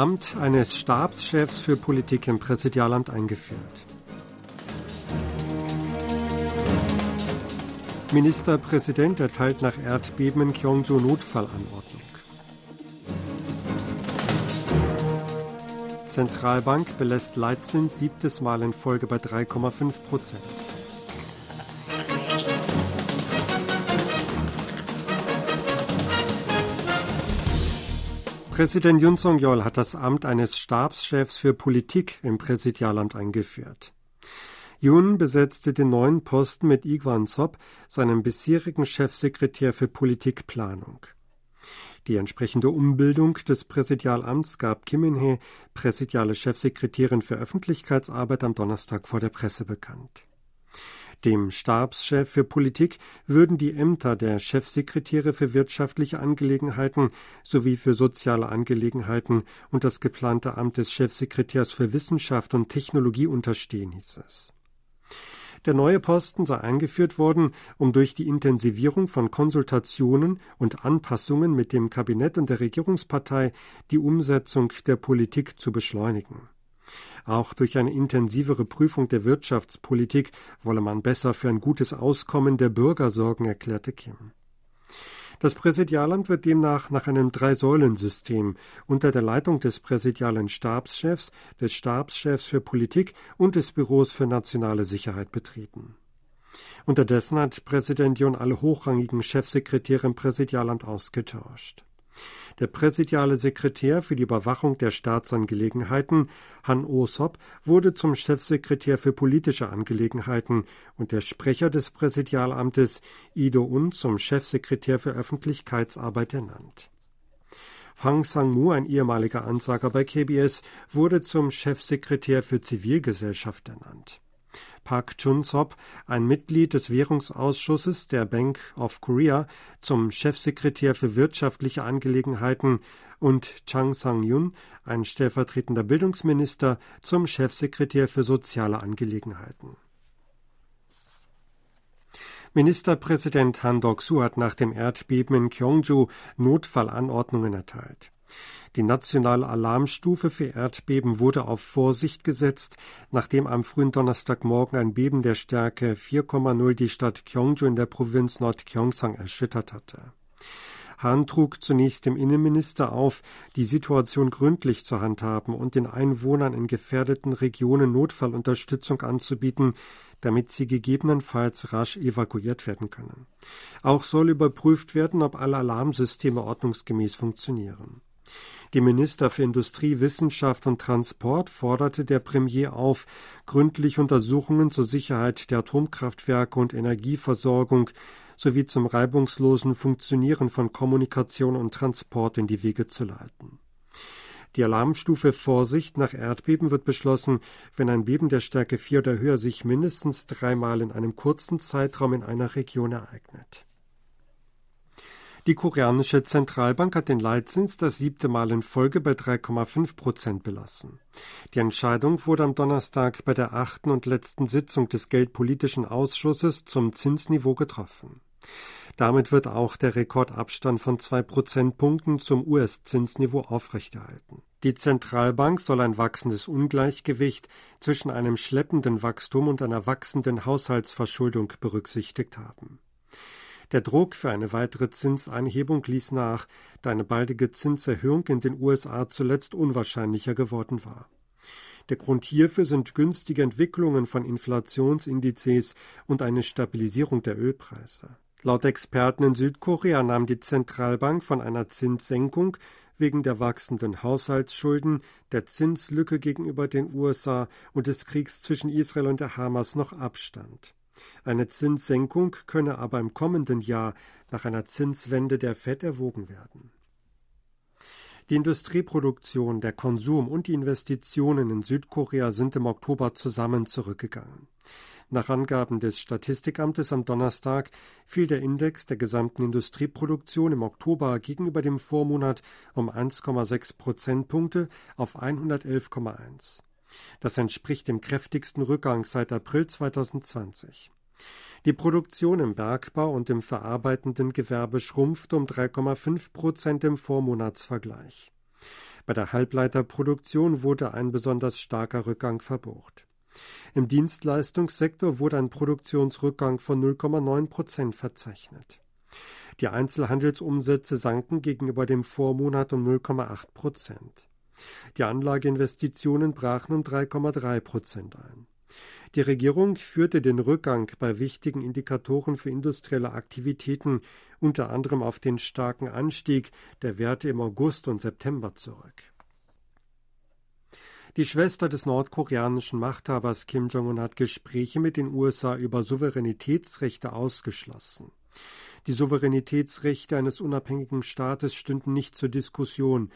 Amt eines Stabschefs für Politik im Präsidialamt eingeführt. Ministerpräsident erteilt nach Erdbeben in Gyeongju Notfallanordnung. Zentralbank belässt Leitzins siebtes Mal in Folge bei 3,5 Prozent. Präsident Yun Song-yeol hat das Amt eines Stabschefs für Politik im Präsidialamt eingeführt. Yun besetzte den neuen Posten mit Igwan Sop, seinem bisherigen Chefsekretär für Politikplanung. Die entsprechende Umbildung des Präsidialamts gab Kim In-hee, präsidiale Chefsekretärin für Öffentlichkeitsarbeit, am Donnerstag vor der Presse bekannt. Dem Stabschef für Politik würden die Ämter der Chefsekretäre für wirtschaftliche Angelegenheiten sowie für soziale Angelegenheiten und das geplante Amt des Chefsekretärs für Wissenschaft und Technologie unterstehen, hieß es. Der neue Posten sei eingeführt worden, um durch die Intensivierung von Konsultationen und Anpassungen mit dem Kabinett und der Regierungspartei die Umsetzung der Politik zu beschleunigen. Auch durch eine intensivere Prüfung der Wirtschaftspolitik wolle man besser für ein gutes Auskommen der Bürger sorgen, erklärte Kim. Das Präsidialamt wird demnach nach einem Drei-Säulen-System unter der Leitung des präsidialen Stabschefs, des Stabschefs für Politik und des Büros für nationale Sicherheit betrieben. Unterdessen hat Präsident John alle hochrangigen Chefsekretäre im Präsidialamt ausgetauscht. Der präsidiale Sekretär für die Überwachung der Staatsangelegenheiten, Han Oh-sop, wurde zum Chefsekretär für politische Angelegenheiten und der Sprecher des Präsidialamtes, Ido Un, zum Chefsekretär für Öffentlichkeitsarbeit ernannt. Hang Sang-mu, ein ehemaliger Ansager bei KBS, wurde zum Chefsekretär für Zivilgesellschaft ernannt. Park Chun-sop, ein Mitglied des Währungsausschusses der Bank of Korea, zum Chefsekretär für wirtschaftliche Angelegenheiten und Chang Sang-yun, ein stellvertretender Bildungsminister, zum Chefsekretär für soziale Angelegenheiten. Ministerpräsident Han Dok-su hat nach dem Erdbeben in Gyeongju Notfallanordnungen erteilt. Die nationale Alarmstufe für Erdbeben wurde auf Vorsicht gesetzt, nachdem am frühen Donnerstagmorgen ein Beben der Stärke 4,0 die Stadt Gyeongju in der Provinz Nord-Gyeongsang erschüttert hatte. Hahn trug zunächst dem Innenminister auf, die Situation gründlich zu handhaben und den Einwohnern in gefährdeten Regionen Notfallunterstützung anzubieten, damit sie gegebenenfalls rasch evakuiert werden können. Auch soll überprüft werden, ob alle Alarmsysteme ordnungsgemäß funktionieren. Die Minister für Industrie, Wissenschaft und Transport forderte der Premier auf, gründlich Untersuchungen zur Sicherheit der Atomkraftwerke und Energieversorgung sowie zum reibungslosen Funktionieren von Kommunikation und Transport in die Wege zu leiten. Die Alarmstufe Vorsicht nach Erdbeben wird beschlossen, wenn ein Beben der Stärke 4 oder höher sich mindestens dreimal in einem kurzen Zeitraum in einer Region ereignet. Die koreanische Zentralbank hat den Leitzins das siebte Mal in Folge bei 3,5 Prozent belassen. Die Entscheidung wurde am Donnerstag bei der achten und letzten Sitzung des Geldpolitischen Ausschusses zum Zinsniveau getroffen. Damit wird auch der Rekordabstand von zwei Prozentpunkten zum US-Zinsniveau aufrechterhalten. Die Zentralbank soll ein wachsendes Ungleichgewicht zwischen einem schleppenden Wachstum und einer wachsenden Haushaltsverschuldung berücksichtigt haben. Der Druck für eine weitere Zinseinhebung ließ nach, da eine baldige Zinserhöhung in den USA zuletzt unwahrscheinlicher geworden war. Der Grund hierfür sind günstige Entwicklungen von Inflationsindizes und eine Stabilisierung der Ölpreise. Laut Experten in Südkorea nahm die Zentralbank von einer Zinssenkung wegen der wachsenden Haushaltsschulden, der Zinslücke gegenüber den USA und des Kriegs zwischen Israel und der Hamas noch Abstand. Eine Zinssenkung könne aber im kommenden Jahr nach einer Zinswende der Fed erwogen werden. Die Industrieproduktion, der Konsum und die Investitionen in Südkorea sind im Oktober zusammen zurückgegangen. Nach Angaben des Statistikamtes am Donnerstag fiel der Index der gesamten Industrieproduktion im Oktober gegenüber dem Vormonat um 1,6 Prozentpunkte auf 111,1. Das entspricht dem kräftigsten Rückgang seit April 2020. Die Produktion im Bergbau und im verarbeitenden Gewerbe schrumpfte um 3,5 Prozent im Vormonatsvergleich. Bei der Halbleiterproduktion wurde ein besonders starker Rückgang verbucht. Im Dienstleistungssektor wurde ein Produktionsrückgang von 0,9 Prozent verzeichnet. Die Einzelhandelsumsätze sanken gegenüber dem Vormonat um 0,8 Prozent. Die Anlageinvestitionen brachen um 3,3 Prozent ein. Die Regierung führte den Rückgang bei wichtigen Indikatoren für industrielle Aktivitäten unter anderem auf den starken Anstieg der Werte im August und September zurück. Die Schwester des nordkoreanischen Machthabers Kim Jong-un hat Gespräche mit den USA über Souveränitätsrechte ausgeschlossen. Die Souveränitätsrechte eines unabhängigen Staates stünden nicht zur Diskussion,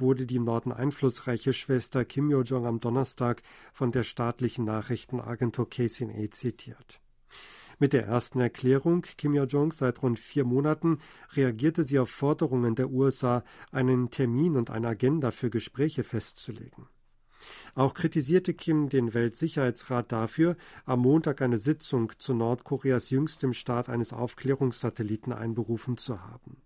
wurde die im Norden einflussreiche Schwester Kim Yo-jong am Donnerstag von der staatlichen Nachrichtenagentur KCNA zitiert. Mit der ersten Erklärung Kim Yo-jong seit rund vier Monaten reagierte sie auf Forderungen der USA, einen Termin und eine Agenda für Gespräche festzulegen. Auch kritisierte Kim den Weltsicherheitsrat dafür, am Montag eine Sitzung zu Nordkoreas jüngstem Start eines Aufklärungssatelliten einberufen zu haben.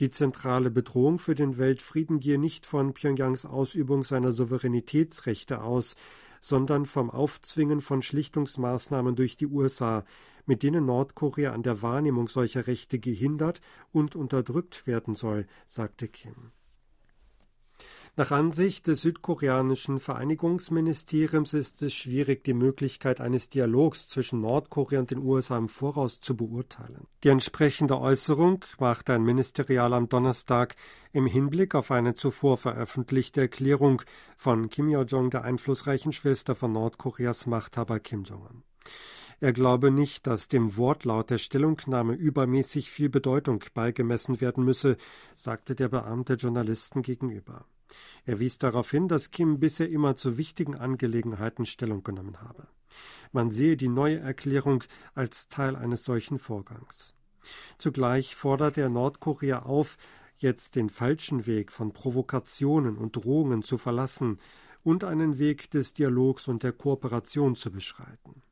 Die zentrale Bedrohung für den Weltfrieden gehe nicht von Pyongyangs Ausübung seiner Souveränitätsrechte aus, sondern vom Aufzwingen von Schlichtungsmaßnahmen durch die USA, mit denen Nordkorea an der Wahrnehmung solcher Rechte gehindert und unterdrückt werden soll, sagte Kim. Nach Ansicht des südkoreanischen Vereinigungsministeriums ist es schwierig, die Möglichkeit eines Dialogs zwischen Nordkorea und den USA im Voraus zu beurteilen. Die entsprechende Äußerung machte ein Ministerial am Donnerstag im Hinblick auf eine zuvor veröffentlichte Erklärung von Kim Yo-jong, der einflussreichen Schwester von Nordkoreas Machthaber Kim Jong-un. Er glaube nicht, dass dem Wortlaut der Stellungnahme übermäßig viel Bedeutung beigemessen werden müsse, sagte der Beamte Journalisten gegenüber. Er wies darauf hin, dass Kim bisher immer zu wichtigen Angelegenheiten Stellung genommen habe. Man sehe die neue Erklärung als Teil eines solchen Vorgangs. Zugleich forderte er Nordkorea auf, jetzt den falschen Weg von Provokationen und Drohungen zu verlassen und einen Weg des Dialogs und der Kooperation zu beschreiten.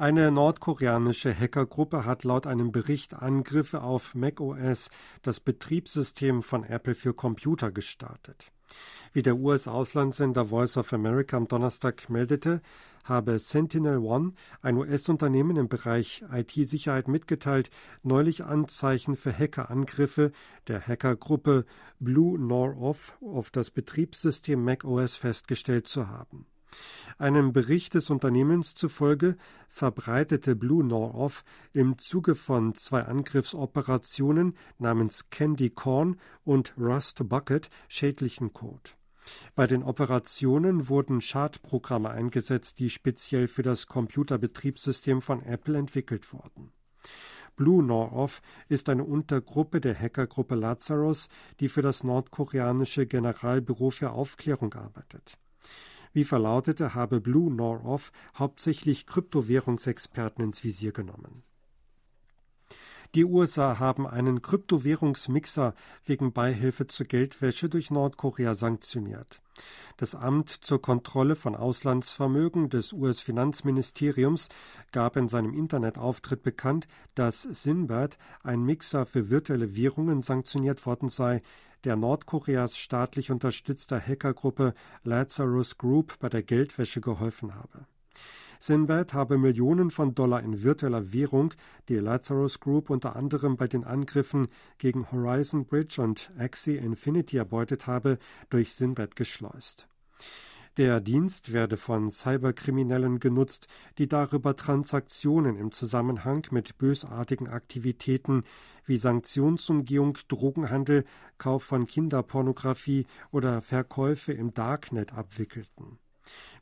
Eine nordkoreanische Hackergruppe hat laut einem Bericht Angriffe auf macOS, das Betriebssystem von Apple für Computer, gestartet. Wie der US-Auslandssender Voice of America am Donnerstag meldete, habe Sentinel One, ein US-Unternehmen im Bereich IT-Sicherheit, mitgeteilt, neulich Anzeichen für Hackerangriffe der Hackergruppe Blue Nor-Off auf das Betriebssystem macOS festgestellt zu haben. Einem Bericht des Unternehmens zufolge verbreitete Blue North im Zuge von zwei Angriffsoperationen namens Candy Corn und Rust Bucket schädlichen Code. Bei den Operationen wurden Schadprogramme eingesetzt, die speziell für das Computerbetriebssystem von Apple entwickelt wurden. Blue North ist eine Untergruppe der Hackergruppe Lazarus, die für das nordkoreanische Generalbüro für Aufklärung arbeitet. Wie verlautete, habe Blue Nor-Off hauptsächlich Kryptowährungsexperten ins Visier genommen. Die USA haben einen Kryptowährungsmixer wegen Beihilfe zur Geldwäsche durch Nordkorea sanktioniert. Das Amt zur Kontrolle von Auslandsvermögen des US-Finanzministeriums gab in seinem Internetauftritt bekannt, dass Sinbad, ein Mixer für virtuelle Währungen, sanktioniert worden sei, der Nordkoreas staatlich unterstützter Hackergruppe Lazarus Group bei der Geldwäsche geholfen habe. Sinbad habe Millionen von Dollar in virtueller Währung, die Lazarus Group unter anderem bei den Angriffen gegen Horizon Bridge und Axie Infinity erbeutet habe, durch Sinbad geschleust. Der Dienst werde von Cyberkriminellen genutzt, die darüber Transaktionen im Zusammenhang mit bösartigen Aktivitäten wie Sanktionsumgehung, Drogenhandel, Kauf von Kinderpornografie oder Verkäufe im Darknet abwickelten.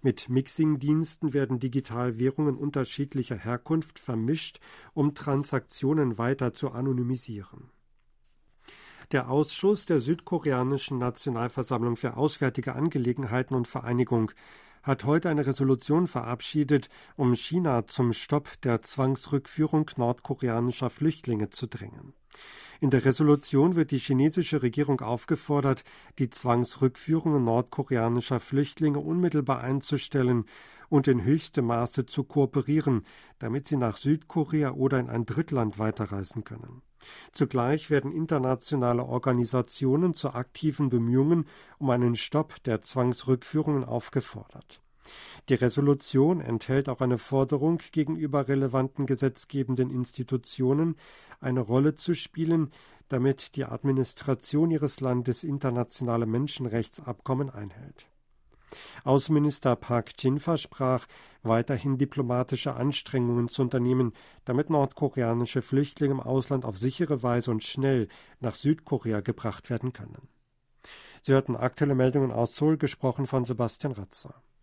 Mit Mixing-Diensten werden Digitalwährungen unterschiedlicher Herkunft vermischt, um Transaktionen weiter zu anonymisieren. Der Ausschuss der südkoreanischen Nationalversammlung für Auswärtige Angelegenheiten und Vereinigung hat heute eine Resolution verabschiedet, um China zum Stopp der Zwangsrückführung nordkoreanischer Flüchtlinge zu drängen. In der Resolution wird die chinesische Regierung aufgefordert, die Zwangsrückführungen nordkoreanischer Flüchtlinge unmittelbar einzustellen und in höchstem Maße zu kooperieren, damit sie nach Südkorea oder in ein Drittland weiterreisen können. Zugleich werden internationale Organisationen zu aktiven Bemühungen um einen Stopp der Zwangsrückführungen aufgefordert. Die Resolution enthält auch eine Forderung gegenüber relevanten gesetzgebenden Institutionen, eine Rolle zu spielen, damit die Administration ihres Landes internationale Menschenrechtsabkommen einhält. Außenminister Park Jin versprach, weiterhin diplomatische Anstrengungen zu unternehmen, damit nordkoreanische Flüchtlinge im Ausland auf sichere Weise und schnell nach Südkorea gebracht werden können. Sie hörten aktuelle Meldungen aus Seoul, gesprochen von Sebastian Ratzer.